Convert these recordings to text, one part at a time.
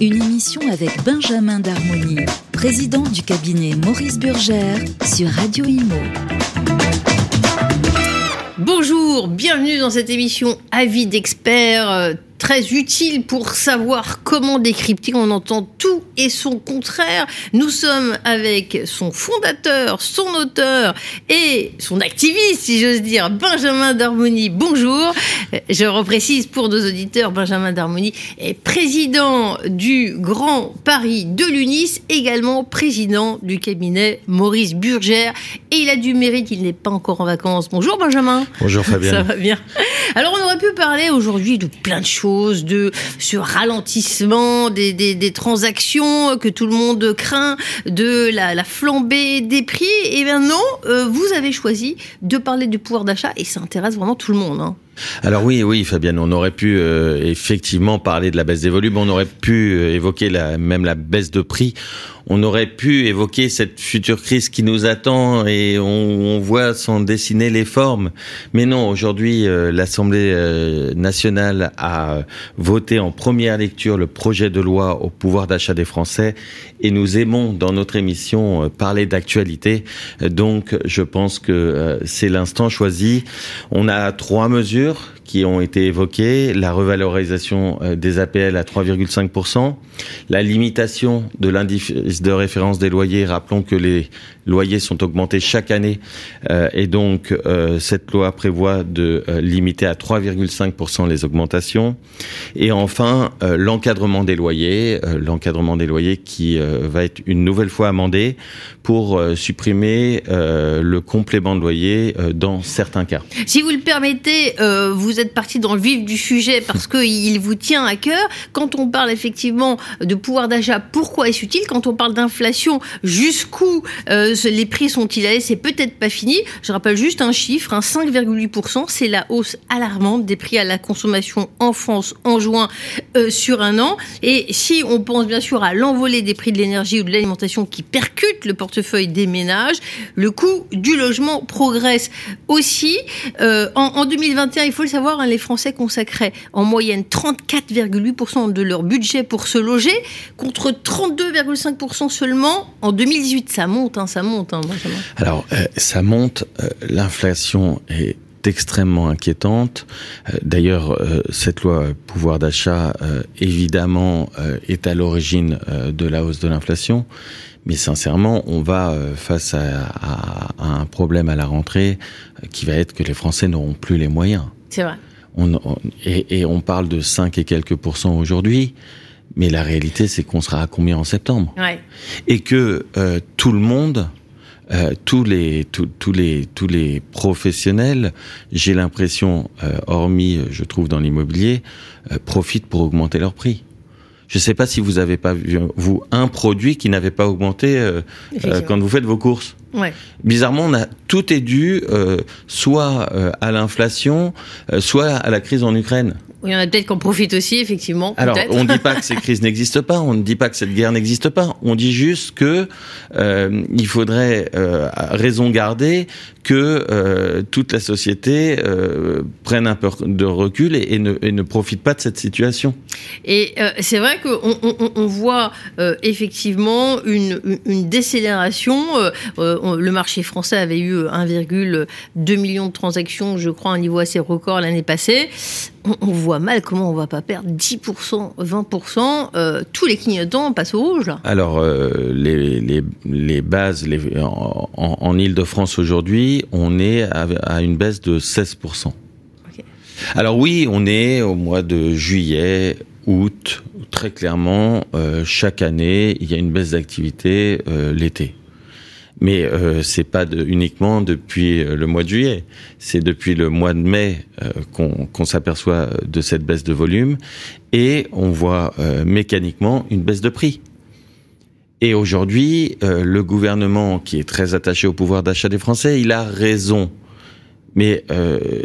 une émission avec Benjamin Darmoni, président du cabinet Maurice Burgère sur Radio Imo. Bonjour, bienvenue dans cette émission Avis d'expert euh, très utile pour savoir comment décrypter. On entend tout et son contraire. Nous sommes avec son fondateur, son auteur et son activiste, si j'ose dire, Benjamin d'Harmonie. Bonjour. Je reprécise pour nos auditeurs, Benjamin d'Harmonie est président du Grand Paris de l'UNIS, également président du cabinet Maurice Burgère. Et il a du mérite, il n'est pas encore en vacances. Bonjour Benjamin. Bonjour Fabien. Ça va bien. Alors on aurait pu parler aujourd'hui de plein de choses de ce ralentissement des, transactions que tout le monde craint, de la, flambée des prix. Eh bien non, euh, vous avez choisi de parler du pouvoir d'achat et ça intéresse vraiment tout le monde. Hein. Alors oui, oui, Fabienne, on aurait pu euh, effectivement parler de la baisse des volumes, on aurait pu euh, évoquer même la baisse de prix, on aurait pu évoquer cette future crise qui nous attend et on, voit s'en dessiner les formes. Mais non, aujourd'hui, euh, l'Assemblée nationale a voté en première lecture le projet de loi au pouvoir d'achat des Français et nous aimons dans notre émission parler d'actualité. Donc, je pense que c'est l'instant choisi. On a trois mesures mesure qui ont été évoquées, la revalorisation euh, des APL à 3,5%, la limitation de l'indice de référence des loyers, rappelons que les loyers sont augmentés chaque année euh, et donc euh, cette loi prévoit de limiter à 3,5% les augmentations et enfin l'encadrement des loyers, l'encadrement des loyers qui va être une nouvelle fois amendé pour supprimer le complément de loyer dans certains cas. Si vous le permettez, vous êtes parti dans le vif du sujet parce qu'il vous tient à cœur. Quand on parle effectivement de pouvoir d'achat, pourquoi est-ce utile? Quand on parle d'inflation, jusqu'où euh, les prix sont-ils allés? C'est peut-être pas fini. Je rappelle juste un chiffre, un 5,8%, c'est la hausse alarmante des prix à la consommation en France en juin euh, sur un an. Et si on pense bien sûr à l'envolée des prix de l'énergie ou de l'alimentation qui percute le portefeuille des ménages, le coût du logement progresse aussi. Euh, en 2021, il faut le savoir, hein, les Français consacraient en moyenne 34,8% de leur budget pour se loger, contre 32,5% seulement en 2018. Ça monte, hein, ça monte. Hein, Alors, euh, ça monte. Euh, l'inflation est extrêmement inquiétante. Euh, d'ailleurs, cette loi pouvoir d'achat, évidemment, est à l'origine de la hausse de l'inflation. Mais sincèrement, on va face à, un problème à la rentrée qui va être que les Français n'auront plus les moyens. C'est vrai. On, et, et, on parle de 5 et quelques pourcents aujourd'hui, mais la réalité, c'est qu'on sera à combien en septembre? Ouais. Et que euh, tout le monde, euh, tous les tous les tous les professionnels, j'ai l'impression, euh, hormis, je trouve, dans l'immobilier, profitent pour augmenter leurs prix. Je ne sais pas si vous avez pas vu vous un produit qui n'avait pas augmenté euh, quand vous faites vos courses. Ouais. Bizarrement, on a, tout est dû euh, soit euh, à l'inflation, euh, soit à la crise en Ukraine. Il y en a peut-être qu'on profite aussi, effectivement. Alors, on ne dit pas que ces crises n'existent pas, on ne dit pas que cette guerre n'existe pas. On dit juste que euh, il faudrait euh, raison garder que euh, toute la société euh, prenne un peu de recul et, et, ne, et, ne, profite pas de cette situation. Et c'est vrai qu'on on, on voit effectivement une, une décélération. le marché français avait eu 1,2 million de transactions, je crois, un niveau assez record l'année passée on, voit mal comment on va pas perdre 10%, 20%. Euh, tous les clignotants passent au rouge. Là. Alors, euh, les, les, les, bases les, en, en Ile-de-France aujourd'hui, on est à, à, une baisse de 16%. Okay. Alors oui, on est au mois de juillet, août, très clairement, euh, chaque année, il y a une baisse d'activité l'été. Mais euh, c'est pas de, uniquement depuis euh, le mois de juillet, c'est depuis le mois de mai euh, qu'on qu s'aperçoit de cette baisse de volume et on voit euh, mécaniquement une baisse de prix. Et aujourd'hui, euh, le gouvernement, qui est très attaché au pouvoir d'achat des Français, il a raison. Mais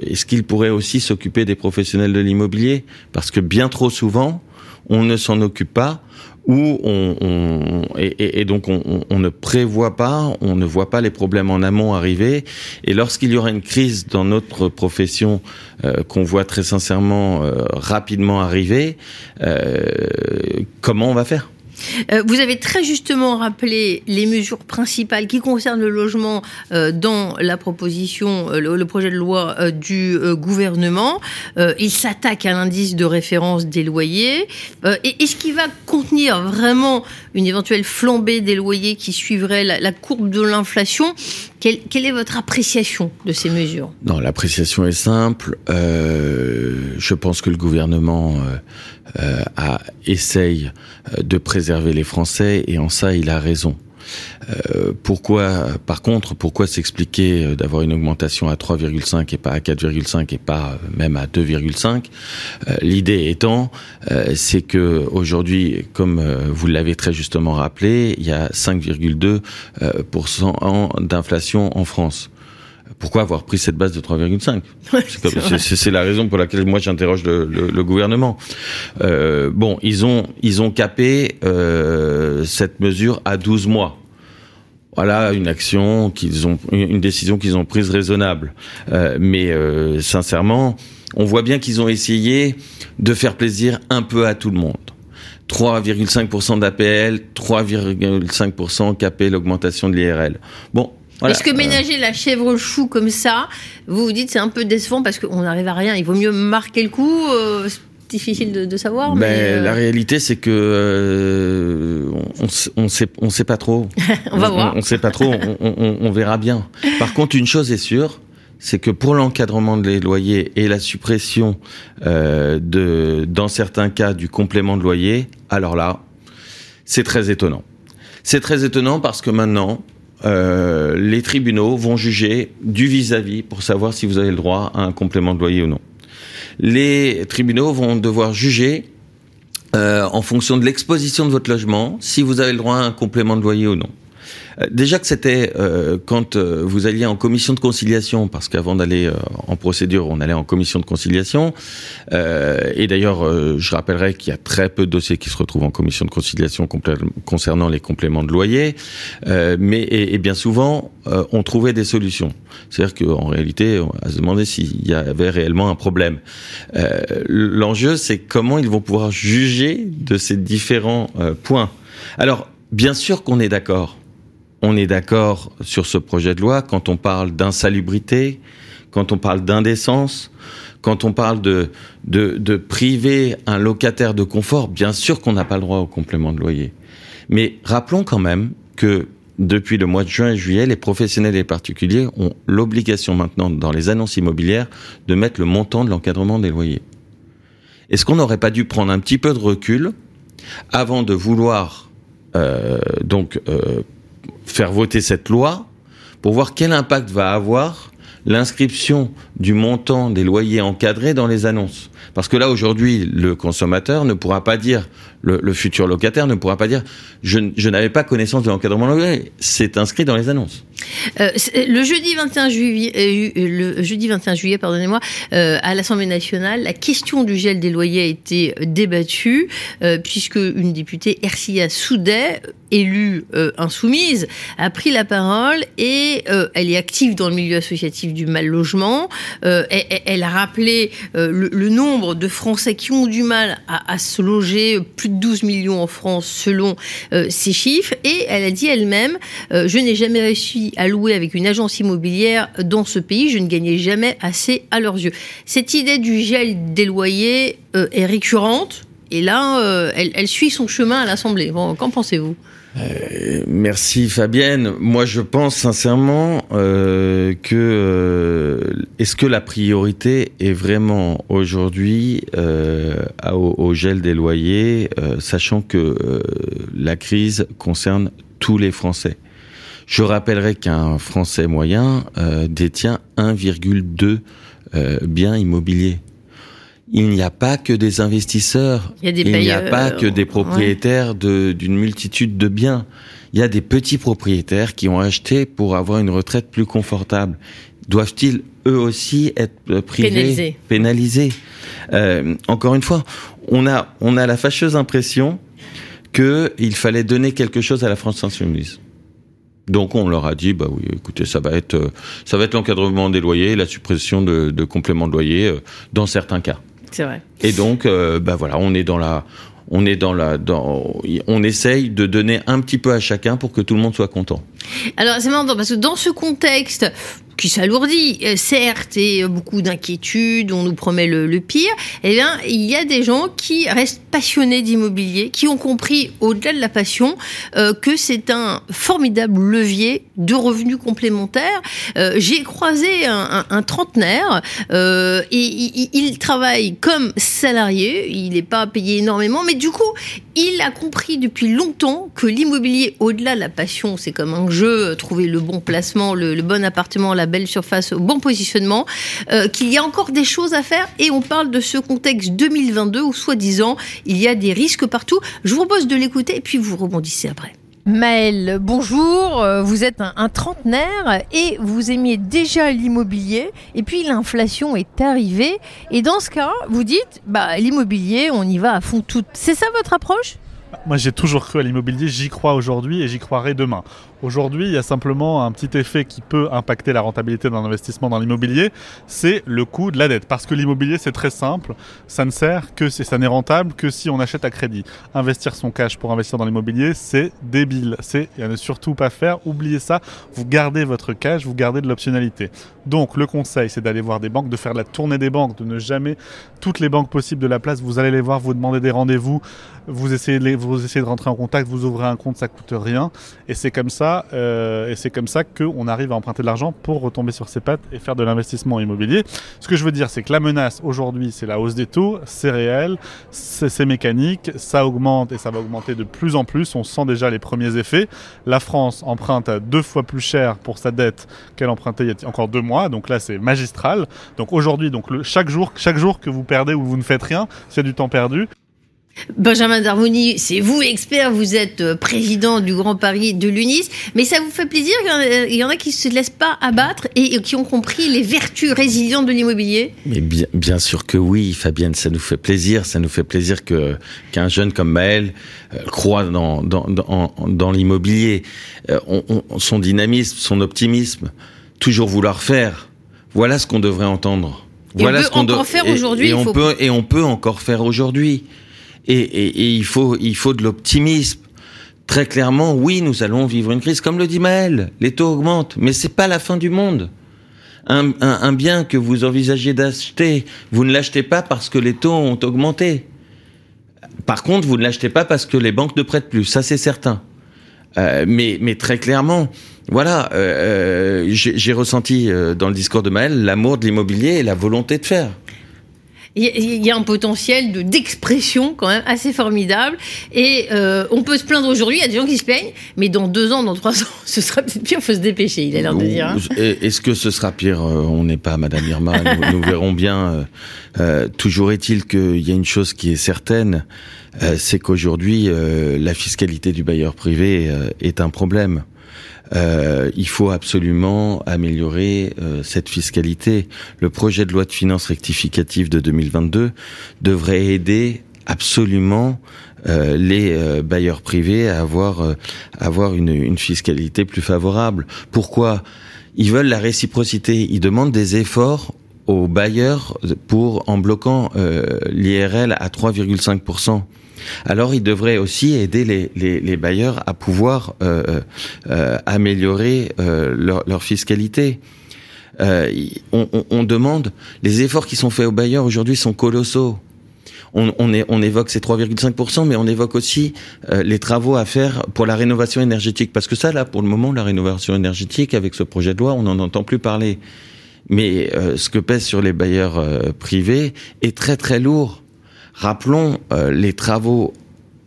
est-ce qu'il pourrait aussi s'occuper des professionnels de l'immobilier? Parce que bien trop souvent, on ne s'en occupe pas où on, et, donc on, ne prévoit pas, on ne voit pas les problèmes en amont arriver. Et lorsqu'il y aura une crise dans notre profession euh, qu'on voit très sincèrement euh, rapidement arriver, euh, comment on va faire? Vous avez très justement rappelé les mesures principales qui concernent le logement euh, dans la proposition, euh, le, projet de loi du gouvernement. il s'attaque à l'indice de référence des loyers. Est-ce qu'il va contenir vraiment une éventuelle flambée des loyers qui suivrait la, courbe de l'inflation? Quelle, est votre appréciation de ces mesures? Non, l'appréciation est simple. je pense que le gouvernement euh, a, essaye euh, de préserver les Français et en ça il a raison. Euh, pourquoi, par contre, pourquoi s'expliquer d'avoir une augmentation à 3,5 et pas à 4,5 et pas même à 2,5 L'idée étant, c'est que aujourd'hui, comme vous l'avez très justement rappelé, il y a 5,2% d'inflation en France pourquoi avoir pris cette base de 3,5 C'est la raison pour laquelle moi j'interroge le, le, gouvernement. Euh, bon, ils ont ils ont capé euh, cette mesure à 12 mois. Voilà une action qu'ils ont, une décision qu'ils ont prise raisonnable. Euh, mais euh, sincèrement, on voit bien qu'ils ont essayé de faire plaisir un peu à tout le monde. 3,5% d'APL, 3,5% capé l'augmentation de l'IRL. Bon, est-ce que ménager la chèvre chou comme ça, vous vous dites c'est un peu décevant parce qu'on n'arrive à rien, il vaut mieux marquer le coup euh, difficile de, savoir. Ben, mais, euh, La réalité, c'est que euh, on, on sait, on sait pas trop. on va voir. On, sait pas trop. on, on, verra bien. Par contre, une chose est sûre, c'est que pour l'encadrement des loyers et la suppression euh, de, dans certains cas, du complément de loyer, alors là, c'est très étonnant. C'est très étonnant parce que maintenant, euh, les tribunaux vont juger du vis-à-vis pour savoir si vous avez le droit à un complément de loyer ou non. Les tribunaux vont devoir juger euh, en fonction de l'exposition de votre logement si vous avez le droit à un complément de loyer ou non. Euh, déjà que c'était euh, quand euh, vous alliez en commission de conciliation, parce qu'avant d'aller en procédure, on allait en commission de conciliation. et d'ailleurs, je rappellerai qu'il y a très peu de dossiers qui se retrouvent en commission de conciliation concernant les compléments de loyer. mais et, bien souvent, on trouvait des solutions. C'est-à-dire qu'en réalité, on a se demander s'il y avait réellement un problème. L'enjeu, c'est comment ils vont pouvoir juger de ces différents points. Alors, bien sûr qu'on est d'accord on est d'accord sur ce projet de loi quand on parle d'insalubrité, quand on parle d'indécence, quand on parle de, de, priver un locataire de confort, bien sûr qu'on n'a pas le droit au complément de loyer. Mais rappelons quand même que depuis le mois de juin et juillet, les professionnels et les particuliers ont l'obligation maintenant, dans les annonces immobilières, de mettre le montant de l'encadrement des loyers. Est-ce qu'on n'aurait pas dû prendre un petit peu de recul avant de vouloir euh, donc euh, faire voter cette loi pour voir quel impact va avoir l'inscription du montant des loyers encadrés dans les annonces. Parce que là, aujourd'hui, le consommateur ne pourra pas dire, le, futur locataire ne pourra pas dire, je, n'avais pas connaissance de l'encadrement loyer. C'est inscrit dans les annonces. Euh, le jeudi 21 juillet, euh, le jeudi 21 juillet, pardonnez-moi, euh, à l'Assemblée nationale, la question du gel des loyers a été débattue puisque une députée Ercia Soudet, élue insoumise, a pris la parole et elle est active dans le milieu associatif du mal logement. Elle, a rappelé le, nombre de Français qui ont du mal à, se loger, plus de 12 millions en France selon ces chiffres, et elle a dit elle-même, je n'ai jamais réussi à louer avec une agence immobilière dans ce pays, je ne gagnais jamais assez à leurs yeux. Cette idée du gel des loyers euh, est récurrente et là, euh, elle, suit son chemin à l'Assemblée. Qu'en pensez-vous? Euh, merci Fabienne. Moi, je pense sincèrement que est-ce que la priorité est vraiment aujourd'hui au, au, gel des loyers, sachant que la crise concerne tous les Français? Je rappellerai qu'un Français moyen euh, détient 1,2 euh, biens immobiliers. Il n'y a pas que des investisseurs, il n'y a, pas que des propriétaires d'une multitude de biens. Il y a des petits propriétaires qui ont acheté pour avoir une retraite plus confortable. doivent-ils eux aussi être privés, pénalisés, euh, Encore une fois, on a, on a la fâcheuse impression qu'il fallait donner quelque chose à la France insoumise. Donc on leur a dit bah oui écoutez ça va être euh, ça va être l'encadrement des loyers la suppression de, de compléments de loyer euh, dans certains cas. C'est vrai. Et donc euh, bah voilà on est dans la on est dans la dans on essaye de donner un petit peu à chacun pour que tout le monde soit content. Alors c'est marrant parce que dans ce contexte qui s'alourdit, euh, certes, et beaucoup d'inquiétudes, on nous promet le, pire, eh bien, il y a des gens qui restent passionnés d'immobilier, qui ont compris, au-delà de la passion, euh, que c'est un formidable levier de revenus complémentaires. Euh, j'ai croisé un, trentenaire, et il, il, travaille comme salarié, il n'est pas payé énormément, mais du coup, il a compris depuis longtemps que l'immobilier, au-delà de la passion, c'est comme un jeu, trouver le bon placement, le, le bon appartement, la belle surface au bon positionnement, euh, qu'il y a encore des choses à faire et on parle de ce contexte 2022 où soi-disant il y a des risques partout. Je vous propose de l'écouter et puis vous rebondissez après. Maël, bonjour. Euh, vous êtes un, trentenaire et vous aimiez déjà l'immobilier. Et puis l'inflation est arrivée. Et dans ce cas, vous dites, bah l'immobilier, on y va à fond tout. C'est ça votre approche? Moi, j'ai toujours cru à l'immobilier, j'y crois aujourd'hui et j'y croirai demain. Aujourd'hui, il y a simplement un petit effet qui peut impacter la rentabilité d'un investissement dans l'immobilier, c'est le coût de la dette. Parce que l'immobilier, c'est très simple, ça ne sert que si ça n'est rentable que si on achète à crédit. Investir son cash pour investir dans l'immobilier, c'est débile. C'est à ne surtout pas faire. Oubliez ça. Vous gardez votre cash, vous gardez de l'optionalité. Donc, le conseil, c'est d'aller voir des banques, de faire la tournée des banques, de ne jamais toutes les banques possibles de la place. Vous allez les voir, vous demandez des rendez-vous, vous essayez de, vous essayez de rentrer en contact, vous ouvrez un compte, ça coûte rien. Et c'est comme ça euh, et c'est comme ça qu'on arrive à emprunter de l'argent pour retomber sur ses pattes et faire de l'investissement immobilier. Ce que je veux dire, c'est que la menace aujourd'hui, c'est la hausse des taux, c'est réel, c'est mécanique, ça augmente et ça va augmenter de plus en plus. On sent déjà les premiers effets. La France emprunte deux fois plus cher pour sa dette qu'elle empruntait il y a encore deux mois, donc là c'est magistral. Donc aujourd'hui, donc chaque jour, chaque jour que vous perdez ou vous ne faites rien, c'est du temps perdu. Benjamin Darmoni, c'est vous expert, vous êtes euh, président du Grand Paris de l'UNIS, mais ça vous fait plaisir Il y en a qui ne se laissent pas abattre et qui ont compris les vertus résilientes de l'immobilier? Mais bien, bien, sûr que oui, Fabienne, ça nous fait plaisir. Ça nous fait plaisir que qu'un jeune comme Maël euh, croit dans, dans, dans, dans l'immobilier. Euh, son dynamisme, son optimisme, toujours vouloir faire, voilà ce qu'on devrait entendre. Voilà ce qu'on encore faire aujourd'hui. Et, on peut, et on peut encore faire aujourd'hui et, il, faut, de l'optimisme. Très clairement, oui, nous allons vivre une crise. Comme le dit Maël, les taux augmentent, mais c'est pas la fin du monde. Un, bien que vous envisagez d'acheter, vous ne l'achetez pas parce que les taux ont augmenté. Par contre, vous ne l'achetez pas parce que les banques ne prêtent plus, ça c'est certain. Euh, mais, mais très clairement, voilà, euh, euh, j'ai ressenti dans le discours de Maël l'amour de l'immobilier et la volonté de faire il y a un potentiel de d'expression quand même assez formidable. Et euh, on peut se plaindre aujourd'hui, il y a des gens qui se plaignent, mais dans deux ans, dans trois ans, ce sera peut-être pire, il faut se dépêcher, il a l'air de dire. Hein. Est-ce que ce sera pire euh, On n'est pas Madame Irma, nous, verrons bien. Euh, toujours est-il qu'il y a une chose qui est certaine, c'est qu'aujourd'hui, la fiscalité du bailleur privé est un problème. Euh, il faut absolument améliorer euh, cette fiscalité. Le projet de loi de finances rectificative de 2022 devrait aider absolument euh, les bailleurs privés à avoir avoir une, une, fiscalité plus favorable. Pourquoi? Ils veulent la réciprocité. Ils demandent des efforts aux bailleurs pour en bloquant l'IRL à 3,5 alors il devrait aussi aider les, bailleurs à pouvoir euh, euh, euh, améliorer leur, fiscalité. On, demande, les efforts qui sont faits aux bailleurs aujourd'hui sont colossaux. On, évoque ces 3,5%, mais on évoque aussi les travaux à faire pour la rénovation énergétique. Parce que ça, là, pour le moment, la rénovation énergétique, avec ce projet de loi, on n'en entend plus parler. Mais ce que pèse sur les bailleurs privés est très très lourd. Rappelons euh, les travaux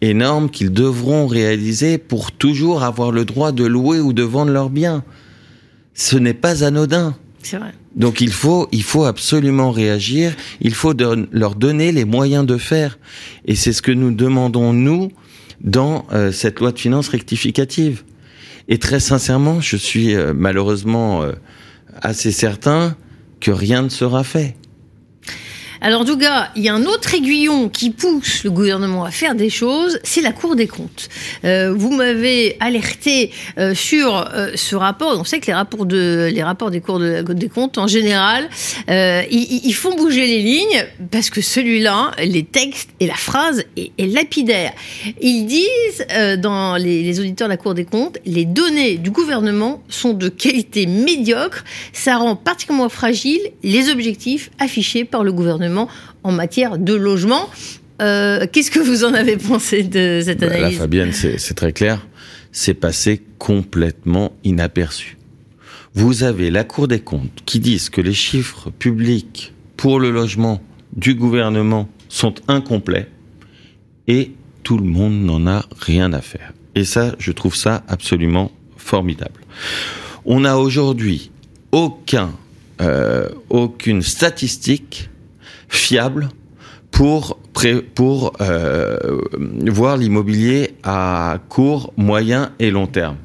énormes qu'ils devront réaliser pour toujours avoir le droit de louer ou de vendre leurs biens. Ce n'est pas anodin. C'est vrai. Donc il faut, il faut absolument réagir, il faut leur donner les moyens de faire. Et c'est ce que nous demandons, nous, dans euh, cette loi de finances rectificative. Et très sincèrement, je suis euh, malheureusement assez certain que rien ne sera fait. Alors Douga, il y a un autre aiguillon qui pousse le gouvernement à faire des choses, c'est la Cour des comptes. Euh, vous m'avez alerté euh, sur euh, ce rapport. On sait que les rapports, de, des cours des comptes, en général, ils, font bouger les lignes parce que celui-là, les textes et la phrase est, lapidaire. Ils disent dans les, les auditeurs de la Cour des comptes, les données du gouvernement sont de qualité médiocre. Ça rend particulièrement fragile les objectifs affichés par le gouvernement en matière de logement. Euh, qu'est-ce que vous en avez pensé de cette bah, analyse? Fabienne, c'est très clair. C'est passé complètement inaperçu. Vous avez la Cour des comptes qui disent que les chiffres publics pour le logement du gouvernement sont incomplets et tout le monde n'en a rien à faire. Et ça, je trouve ça absolument formidable. On n'a aujourd'hui aucun, euh, aucune statistique fiable pour pour euh, voir l'immobilier à court, moyen et long terme.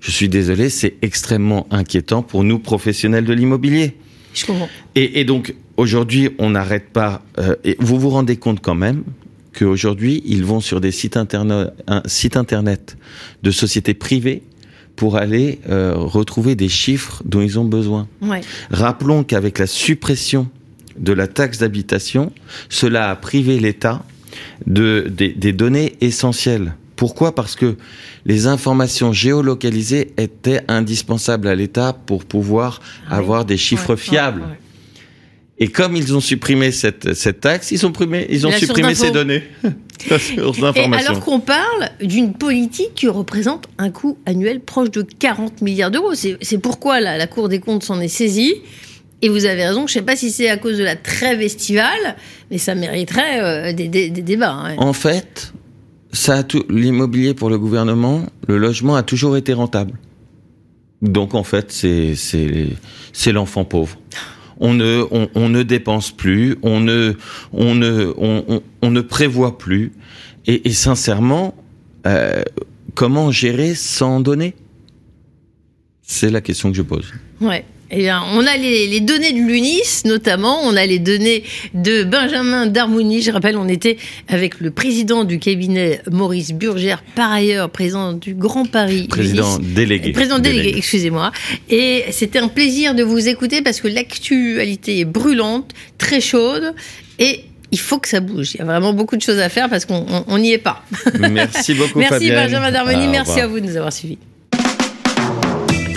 Je suis désolé, c'est extrêmement inquiétant pour nous professionnels de l'immobilier. Je comprends. Et, et donc aujourd'hui, on n'arrête pas. Euh, et vous vous rendez compte quand même qu'aujourd'hui, ils vont sur des sites internet, un site internet de sociétés privées pour aller euh, retrouver des chiffres dont ils ont besoin. Ouais. Rappelons qu'avec la suppression de la taxe d'habitation, cela a privé l'État de, des, données essentielles. Pourquoi? Parce que les informations géolocalisées étaient indispensables à l'État pour pouvoir ah avoir des chiffres fiables. Et comme ils ont supprimé cette, cette taxe, ils ont, supprimé, ils ont supprimé ces données. Et alors qu'on parle d'une politique qui représente un coût annuel proche de 40 milliards d'euros. C'est pourquoi la, la Cour des comptes s'en est saisie? Et vous avez raison, je ne sais pas si c'est à cause de la trêve estivale, mais ça mériterait euh, des, débats. Hein. En fait, ça l'immobilier pour le gouvernement, le logement a toujours été rentable. Donc en fait, c'est l'enfant pauvre. On ne on, ne dépense plus, on ne on ne on, ne prévoit plus. Et, sincèrement, euh, comment gérer sans donner? C'est la question que je pose. Ouais. Eh on a les, données de l'UNIS, notamment, on a les données de Benjamin Darmouni. Je rappelle, on était avec le président du cabinet Maurice Burgère, par ailleurs président du Grand Paris. Président délégué. Président délégué, excusez-moi. Et c'était un plaisir de vous écouter parce que l'actualité est brûlante, très chaude et il faut que ça bouge. Il y a vraiment beaucoup de choses à faire parce qu'on n'y est pas. Merci beaucoup, Merci Benjamin Darmouni, merci à vous de nous avoir suivis.